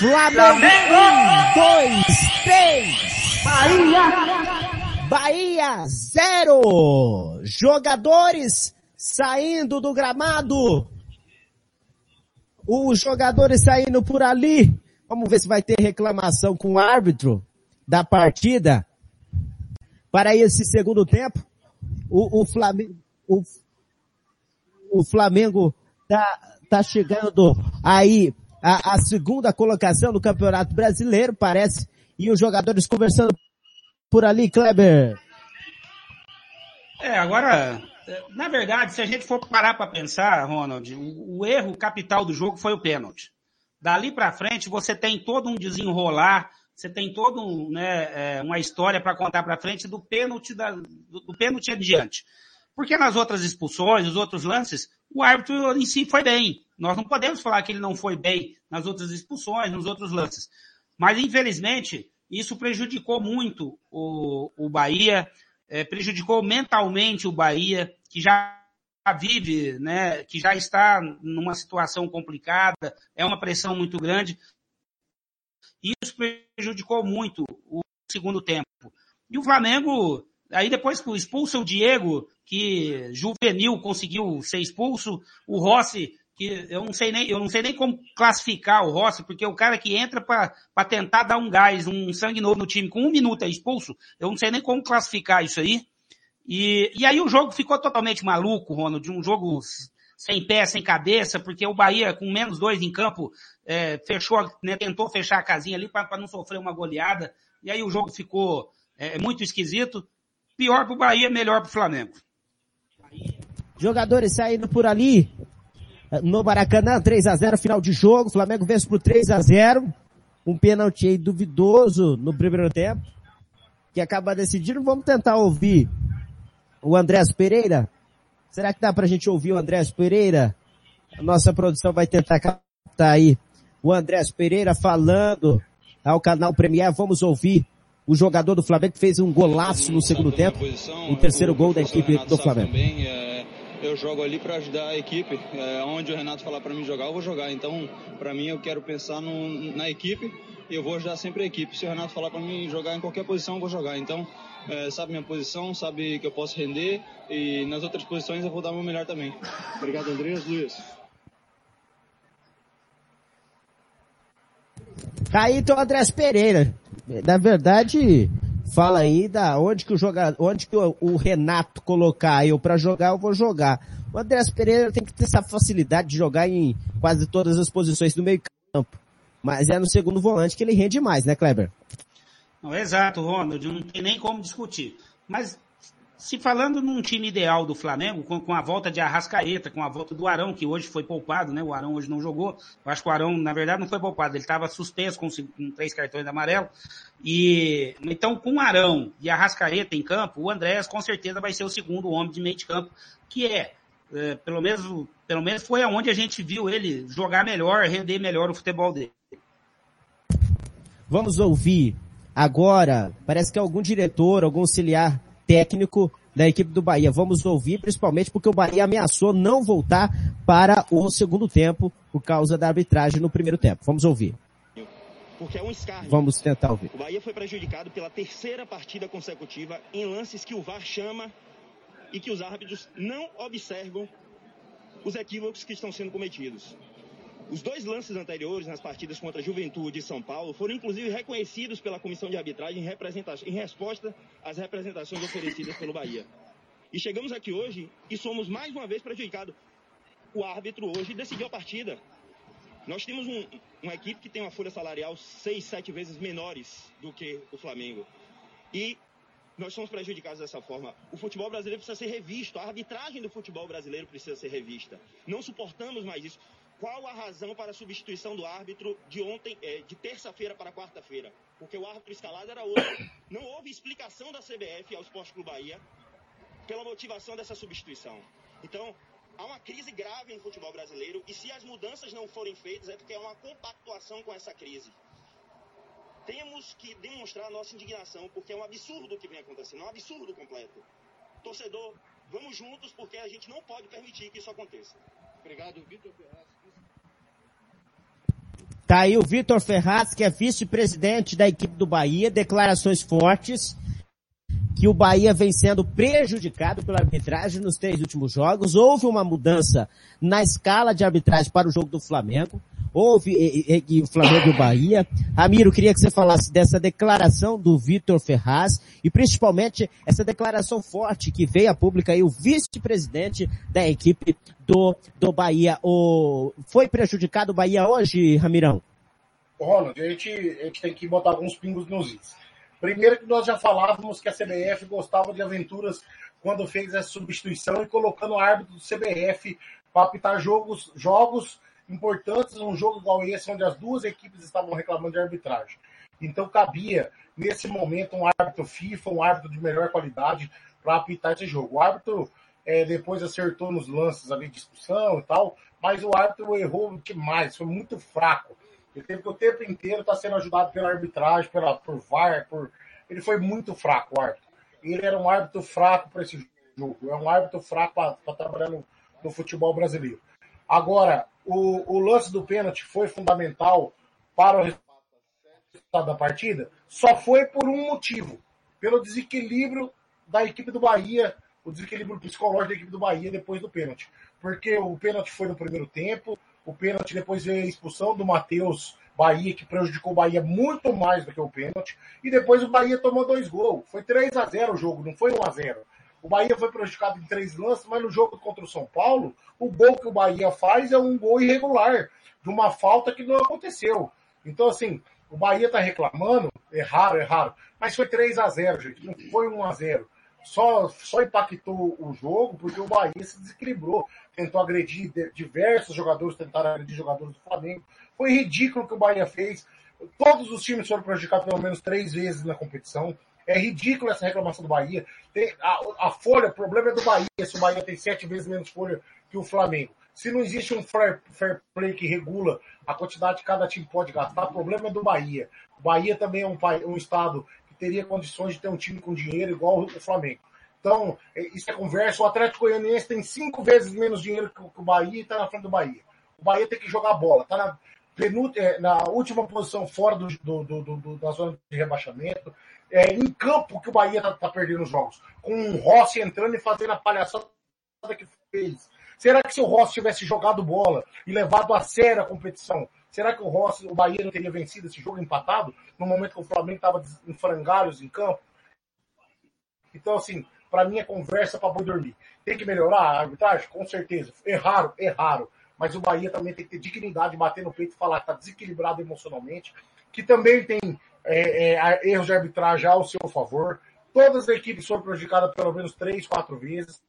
Flamengo! Um, dois, três! Bahia! Bahia, zero! Jogadores saindo do gramado. Os jogadores saindo por ali. Vamos ver se vai ter reclamação com o árbitro da partida para esse segundo tempo. O, o Flamengo, o, o Flamengo tá, tá chegando aí a, a segunda colocação do Campeonato Brasileiro, parece, e os jogadores conversando por ali, Kleber. É, agora, na verdade, se a gente for parar para pensar, Ronald, o, o, erro capital do jogo foi o pênalti. Dali para frente, você tem todo um desenrolar, você tem todo um, né, é, uma história para contar para frente do pênalti da, do, do pênalti adiante. Porque nas outras expulsões, nos outros lances, o árbitro em si foi bem. Nós não podemos falar que ele não foi bem nas outras expulsões, nos outros lances. Mas, infelizmente, isso prejudicou muito o, o Bahia, é, prejudicou mentalmente o Bahia, que já vive, né, que já está numa situação complicada, é uma pressão muito grande. Isso prejudicou muito o segundo tempo. E o Flamengo, aí depois expulsa o Diego, que juvenil conseguiu ser expulso, o Rossi, que eu não sei nem, eu não sei nem como classificar o Rossi, porque o cara que entra para tentar dar um gás, um sangue novo no time com um minuto é expulso, eu não sei nem como classificar isso aí. E, e aí o jogo ficou totalmente maluco, Ronald, um jogo sem pé, sem cabeça, porque o Bahia, com menos dois em campo, é, fechou, né, tentou fechar a casinha ali para não sofrer uma goleada, e aí o jogo ficou é, muito esquisito. Pior para o Bahia, melhor para o Flamengo. Jogadores saindo por ali, no Maracanã, 3 a 0 final de jogo, Flamengo vence por 3 a 0 um pênalti aí duvidoso no primeiro tempo, que acaba decidindo. Vamos tentar ouvir o Andrés Pereira. Será que dá pra gente ouvir o Andrés Pereira? A nossa produção vai tentar captar aí o Andrés Pereira falando ao canal Premier. Vamos ouvir o jogador do Flamengo que fez um golaço no segundo tempo. o terceiro gol da equipe do Flamengo. É, eu jogo ali para ajudar a equipe. É, onde o Renato falar para mim jogar, eu vou jogar. Então, para mim, eu quero pensar no, na equipe e eu vou ajudar sempre a equipe. Se o Renato falar para mim jogar em qualquer posição, eu vou jogar. Então, é, sabe minha posição, sabe que eu posso render e nas outras posições eu vou dar o meu melhor também. Obrigado, Andreas. Luiz. Caíto Andrés Pereira. Na verdade, fala aí da onde que o jogador, onde que o, o Renato colocar eu para jogar, eu vou jogar. O Andrés Pereira tem que ter essa facilidade de jogar em quase todas as posições do meio campo. Mas é no segundo volante que ele rende mais, né, Kleber? Não, exato, Ronald, não tem nem como discutir. Mas se falando num time ideal do Flamengo, com, com, a volta de Arrascaeta, com a volta do Arão, que hoje foi poupado, né? O Arão hoje não jogou. Eu acho que o Arão, na verdade, não foi poupado. Ele estava suspenso com, com, três cartões amarelo. E, então, com o Arão e Arrascaeta em campo, o Andrés com certeza vai ser o segundo homem de meio de campo, que é, é pelo menos, pelo menos foi aonde a gente viu ele jogar melhor, render melhor o futebol dele. Vamos ouvir agora, parece que é algum diretor, algum auxiliar técnico da equipe do Bahia. Vamos ouvir, principalmente porque o Bahia ameaçou não voltar para o segundo tempo por causa da arbitragem no primeiro tempo. Vamos ouvir. Porque é um escárnio. Vamos tentar ouvir. O Bahia foi prejudicado pela terceira partida consecutiva em lances que o VAR chama e que os árbitros não observam os equívocos que estão sendo cometidos. Os dois lances anteriores nas partidas contra a Juventude e São Paulo foram inclusive reconhecidos pela comissão de arbitragem em, em resposta às representações oferecidas pelo Bahia. E chegamos aqui hoje e somos mais uma vez prejudicados. O árbitro hoje decidiu a partida. Nós temos um, uma equipe que tem uma folha salarial seis, sete vezes menores do que o Flamengo. E nós somos prejudicados dessa forma. O futebol brasileiro precisa ser revisto, a arbitragem do futebol brasileiro precisa ser revista. Não suportamos mais isso. Qual a razão para a substituição do árbitro de ontem, é, de terça-feira para quarta-feira? Porque o árbitro escalado era outro. Não houve explicação da CBF ao Esporte Clube Bahia pela motivação dessa substituição. Então, há uma crise grave no futebol brasileiro e se as mudanças não forem feitas é porque há uma compactuação com essa crise. Temos que demonstrar nossa indignação porque é um absurdo o que vem acontecendo, é um absurdo completo. Torcedor, vamos juntos porque a gente não pode permitir que isso aconteça. Obrigado, Vitor Ferraz. Tá aí o Vitor Ferraz, que é vice-presidente da equipe do Bahia, declarações fortes que o Bahia vem sendo prejudicado pela arbitragem nos três últimos jogos. Houve uma mudança na escala de arbitragem para o jogo do Flamengo. Houve e, e, e o Flamengo e Bahia. Ramiro, queria que você falasse dessa declaração do Vitor Ferraz e principalmente essa declaração forte que veio a pública aí o vice-presidente da equipe do, do Bahia. O, foi prejudicado o Bahia hoje, Ramirão? Ronald, a gente, a gente tem que botar alguns pingos nos is. Primeiro que nós já falávamos que a CBF gostava de aventuras quando fez essa substituição e colocando o árbitro do CBF para apitar jogos, jogos importantes num jogo igual esse, onde as duas equipes estavam reclamando de arbitragem. Então cabia, nesse momento, um árbitro FIFA, um árbitro de melhor qualidade para apitar esse jogo. O árbitro é, depois acertou nos lances ali de discussão e tal, mas o árbitro errou demais, foi muito fraco. Ele teve que o tempo inteiro estar tá sendo ajudado pela arbitragem, pela, por VAR, por... ele foi muito fraco, o árbitro. Ele era um árbitro fraco para esse jogo, é um árbitro fraco para trabalhar no, no, futebol brasileiro. Agora, o, o lance do pênalti foi fundamental para o resultado da partida? Só foi por um motivo, pelo desequilíbrio da equipe do Bahia, o desequilíbrio psicológico da equipe do Bahia depois do pênalti. Porque o pênalti foi no primeiro tempo, o pênalti, depois veio a expulsão do Matheus Bahia, que prejudicou o Bahia muito mais do que o pênalti. E depois o Bahia tomou dois gols. Foi 3 a 0 o jogo, não foi 1 a 0 O Bahia foi prejudicado em três lances, mas no jogo contra o São Paulo, o gol que o Bahia faz é um gol irregular, de uma falta que não aconteceu. Então, assim, o Bahia tá reclamando, é raro, é raro, mas foi 3 a 0 gente, não foi 1 a 0 só, só impactou o jogo porque o Bahia se desequilibrou tentou agredir diversos jogadores, tentaram agredir jogadores do Flamengo. Foi ridículo o que o Bahia fez. Todos os times foram prejudicados pelo menos três vezes na competição. É ridículo essa reclamação do Bahia. Tem, a, a, folha, o problema é do Bahia, se o Bahia tem sete vezes menos folha que o Flamengo. Se não existe um fair, fair play que regula a quantidade que cada time pode gastar, o problema é do Bahia. O Bahia também é um, um estado que teria condições de ter um time com dinheiro igual o Flamengo. Então, é, isso é conversa. O Atlético Goianiense tem cinco vezes menos dinheiro que o Bahia e está na frente do Bahia. O Bahia tem que jogar bola. Está na, é, na última posição fora do, do, do, da zona de rebaixamento. É, em campo que o Bahia está tá perdendo os jogos. Com o Rossi entrando e fazendo a palhaçada que fez. Será que se o Rossi tivesse jogado bola e levado a sério a competição, será que o Rossi, o Bahia não teria vencido esse jogo empatado no momento que o Flamengo estava em frangalhos em campo? Então, assim, para mim é conversa para boi dormir. Tem que melhorar a arbitragem? Com certeza. Erraram, erraram. Mas o Bahia também tem que ter dignidade, bater no peito e falar que está desequilibrado emocionalmente, que também tem é, é, erros de arbitragem ao seu favor. Todas as equipes foram prejudicadas pelo menos três, quatro vezes.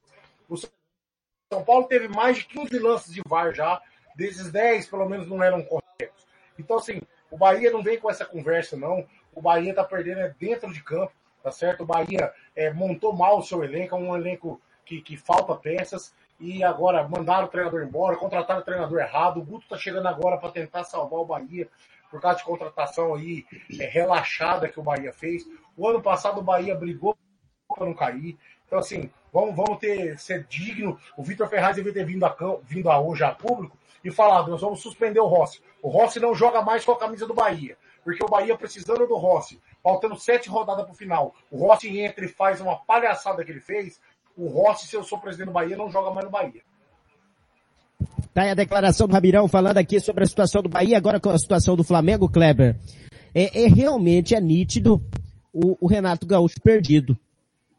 O São Paulo teve mais de 15 lances de VAR já. Desses 10, pelo menos, não eram corretos. Então, assim, o Bahia não vem com essa conversa, não. O Bahia está perdendo é dentro de campo tá certo? O Bahia é, montou mal o seu elenco, é um elenco que, que falta peças, e agora mandaram o treinador embora, contrataram o treinador errado, o Guto tá chegando agora para tentar salvar o Bahia, por causa de contratação aí é, relaxada que o Bahia fez. O ano passado o Bahia brigou para não cair. Então, assim, vamos, vamos ter, ser digno. O Vitor Ferraz devia ter vindo a, vindo a hoje a público e falado, nós vamos suspender o Rossi. O Rossi não joga mais com a camisa do Bahia, porque o Bahia precisando do Rossi faltando sete rodadas para o final, o Rossi entra e faz uma palhaçada que ele fez, o Rossi, se eu sou presidente do Bahia, não joga mais no Bahia. Tá aí a declaração do Rabirão falando aqui sobre a situação do Bahia, agora com a situação do Flamengo, Kleber. É, é realmente é nítido o, o, Renato Gaúcho perdido.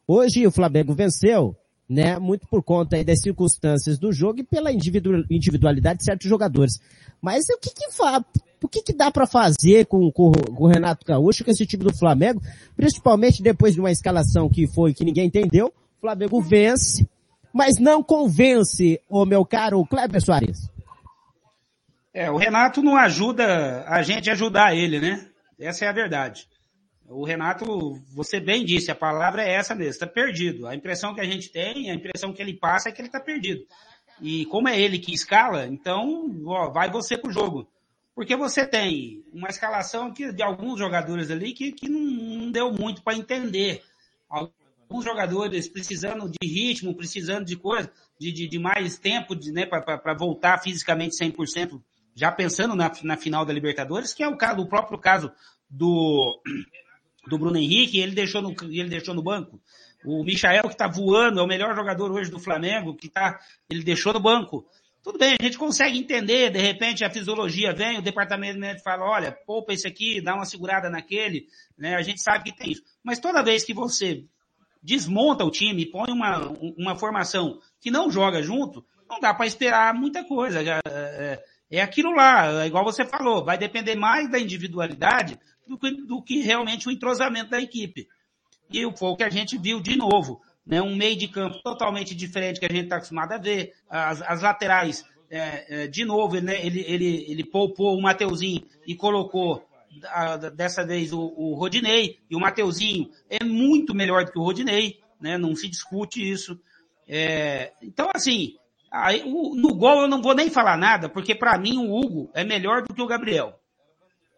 Hoje o Flamengo venceu, né, muito por conta das circunstâncias do jogo e pela individualidade de certos jogadores. Mas o que que faz? O que, que dá para fazer com, com, com, o Renato Gaúcho, com esse time do Flamengo, principalmente depois de uma escalação que foi que ninguém entendeu, o Flamengo vence, mas não convence o meu caro Kleber Soares. É, o Renato não ajuda a gente a ajudar ele, né? Essa é a verdade. O Renato, você bem disse, a palavra é essa mesmo, está perdido. A impressão que a gente tem, a impressão que ele passa é que ele está perdido. E como é ele que escala, então ó, vai você pro jogo. Porque você tem uma escalação que, de alguns jogadores ali que, que não, não deu muito para entender. Alguns jogadores precisando de ritmo, precisando de coisa, de, de, de mais tempo de, né, para voltar fisicamente 100% já pensando na, na final da Libertadores, que é o caso, o próprio caso do, do Bruno Henrique, ele deixou no, ele deixou no banco. O Michael que está voando, é o melhor jogador hoje do Flamengo, que tá, ele deixou no banco. Tudo bem, a gente consegue entender, de repente a fisiologia vem, o departamento médico fala, olha, poupa esse aqui, dá uma segurada naquele, né? A gente sabe que tem isso. Mas toda vez que você desmonta o time, põe uma, uma formação que não joga junto, não dá para esperar muita coisa. Já, é, é aquilo lá, é igual você falou, vai depender mais da individualidade do que, do que realmente o entrosamento da equipe. E foi o que a gente viu de novo, né? Um meio de campo totalmente diferente que a gente está acostumado a ver, as, as laterais, é, é, de novo, né? ele, ele, ele poupou o Mateuzinho e colocou dessa vez o, o Rodinei, e o Mateuzinho é muito melhor do que o Rodinei, né? Não se discute isso. É, então, assim, Aí, o, no gol eu não vou nem falar nada, porque para mim o Hugo é melhor do que o Gabriel.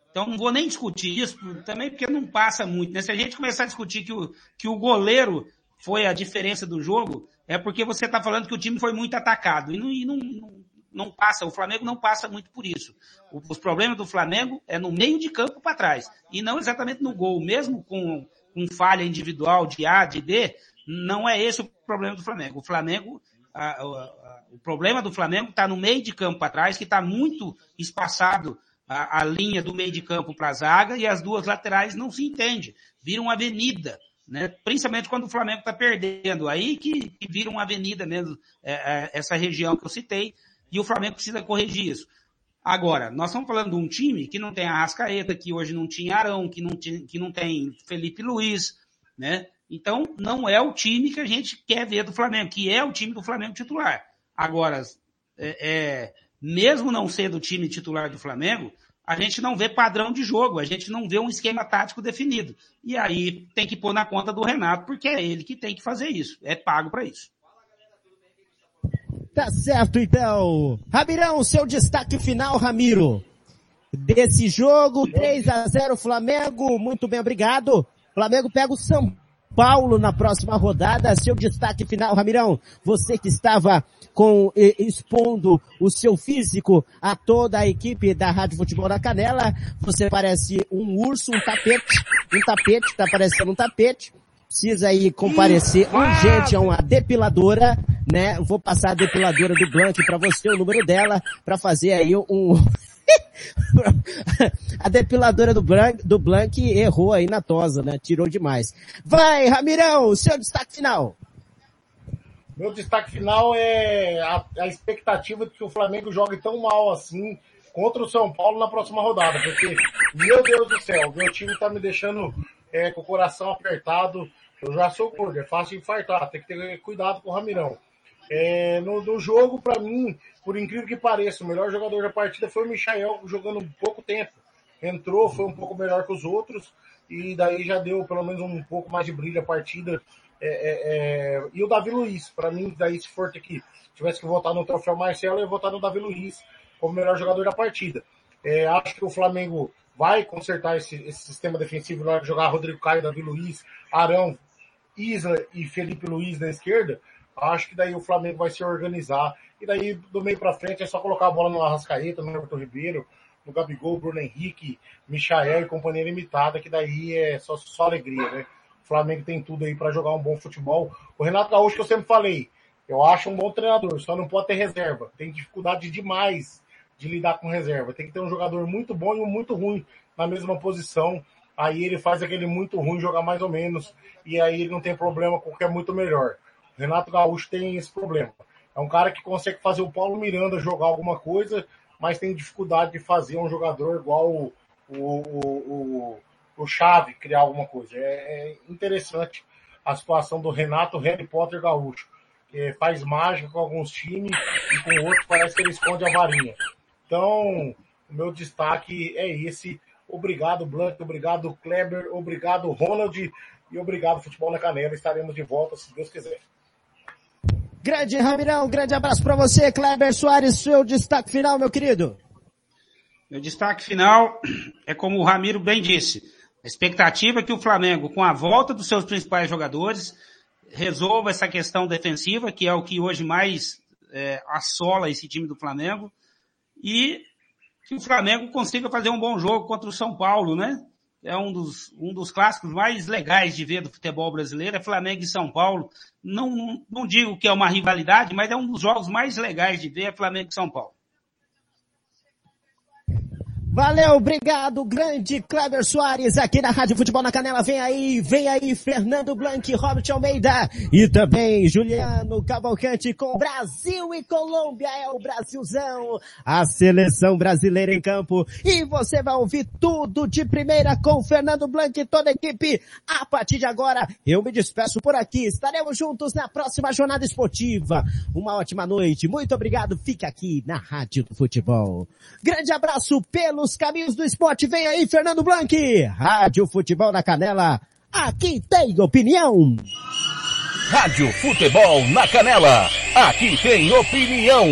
Então não vou nem discutir isso, também porque não passa muito. Né? Se a gente começar a discutir que o, que o goleiro foi a diferença do jogo, é porque você está falando que o time foi muito atacado. E não, e não, não, não passa, o Flamengo não passa muito por isso. O, os problemas do Flamengo é no meio de campo para trás. E não exatamente no gol. Mesmo com, com falha individual de A, de B, não é esse o problema do Flamengo. O Flamengo a, a, o problema do Flamengo está no meio de campo para trás, que está muito espaçado a, a, linha do meio de campo para a zaga e as duas laterais não se entende. Vira uma avenida, né? Principalmente quando o Flamengo está perdendo. Aí que, que, vira uma avenida mesmo, é, é, essa região que eu citei, e o Flamengo precisa corrigir isso. Agora, nós estamos falando de um time que não tem a Rascaeta, que hoje não tinha Arão, que não, tinha, que não tem Felipe Luiz, né? Então, não é o time que a gente quer ver do Flamengo, que é o time do Flamengo titular. Agora, é, é, mesmo não sendo o time titular do Flamengo, a gente não vê padrão de jogo, a gente não vê um esquema tático definido. E aí tem que pôr na conta do Renato, porque é ele que tem que fazer isso. É pago para isso. Tá certo, então. Ramirão, seu destaque final, Ramiro. Desse jogo, 3 a 0 Flamengo. Muito bem, obrigado. Flamengo pega o São Paulo na próxima rodada. Seu destaque final, Ramirão. Você que estava com expondo o seu físico a toda a equipe da Rádio Futebol da Canela. Você parece um urso, um tapete, um tapete, tá parecendo um tapete. Precisa aí comparecer urgente a uma depiladora, né? Vou passar a depiladora do Blank para você, o número dela, para fazer aí um a depiladora do Blank, do Blank errou aí na tosa, né? Tirou demais. Vai, Ramirão, seu destaque final. Meu destaque final é a, a, expectativa de que o Flamengo jogue tão mal assim contra o São Paulo na próxima rodada. Porque, meu Deus do céu, meu time tá me deixando é, com o coração apertado. Eu já sou gordo, é fácil infartar, tem que ter cuidado com o Ramirão. É, no, no jogo, para mim, por incrível que pareça, o melhor jogador da partida foi o Michael, jogando pouco tempo. Entrou, foi um pouco melhor que os outros, e daí já deu pelo menos um pouco mais de brilho a partida. É, é, é... E o Davi Luiz, para mim, daí se for ter que, tivesse que votar no troféu Marcelo, eu ia votar no Davi Luiz como melhor jogador da partida. É, acho que o Flamengo vai consertar esse, esse sistema defensivo, vai jogar Rodrigo Caio, Davi Luiz, Arão, Isla e Felipe Luiz na esquerda, Acho que daí o Flamengo vai se organizar. E daí, do meio para frente, é só colocar a bola no Arrascaeta, no Everton Ribeiro, no Gabigol, Bruno Henrique, Michael e companhia limitada, que daí é só, só alegria, né? O Flamengo tem tudo aí para jogar um bom futebol. O Renato Gaúcho, que eu sempre falei, eu acho um bom treinador, só não pode ter reserva. Tem dificuldade demais de lidar com reserva. Tem que ter um jogador muito bom e um muito ruim na mesma posição. Aí ele faz aquele muito ruim jogar mais ou menos. E aí ele não tem problema com o que é muito melhor. Renato Gaúcho tem esse problema. É um cara que consegue fazer o Paulo Miranda jogar alguma coisa, mas tem dificuldade de fazer um jogador igual o, o, o, o Chave criar alguma coisa. É, é, interessante a situação do Renato Harry Potter Gaúcho, que faz mágica com alguns times e com outros parece que ele esconde a varinha. Então, o meu destaque é esse. Obrigado, Blanco, obrigado, Kleber, obrigado, Ronald, e obrigado, Futebol na Canela. Estaremos de volta, se Deus quiser. Grande Ramirão, grande abraço para você, Kleber Soares, seu destaque final, meu querido. Meu destaque final é como o Ramiro bem disse. A expectativa é que o Flamengo, com a volta dos seus principais jogadores, resolva essa questão defensiva, que é o que hoje mais é, assola esse time do Flamengo, e que o Flamengo consiga fazer um bom jogo contra o São Paulo, né? É um dos, um dos clássicos mais legais de ver do futebol brasileiro, é Flamengo e São Paulo. Não, não, não digo que é uma rivalidade, mas é um dos jogos mais legais de ver, é Flamengo e São Paulo. Valeu, obrigado, grande Cleber Soares, aqui na Rádio Futebol na Canela. Vem aí, vem aí, Fernando Blanc, Robert Almeida e também Juliano Cavalcante com Brasil e Colômbia. É o Brasilzão, a seleção brasileira em campo. E você vai ouvir tudo de primeira com Fernando Blanc e toda a equipe. A partir de agora, eu me despeço por aqui. Estaremos juntos na próxima jornada esportiva. Uma ótima noite. Muito obrigado. Fique aqui na Rádio do Futebol. Grande abraço pelo os caminhos do esporte. Vem aí, Fernando Blanc. Rádio Futebol na Canela. Aqui tem opinião. Rádio Futebol na Canela. Aqui tem opinião.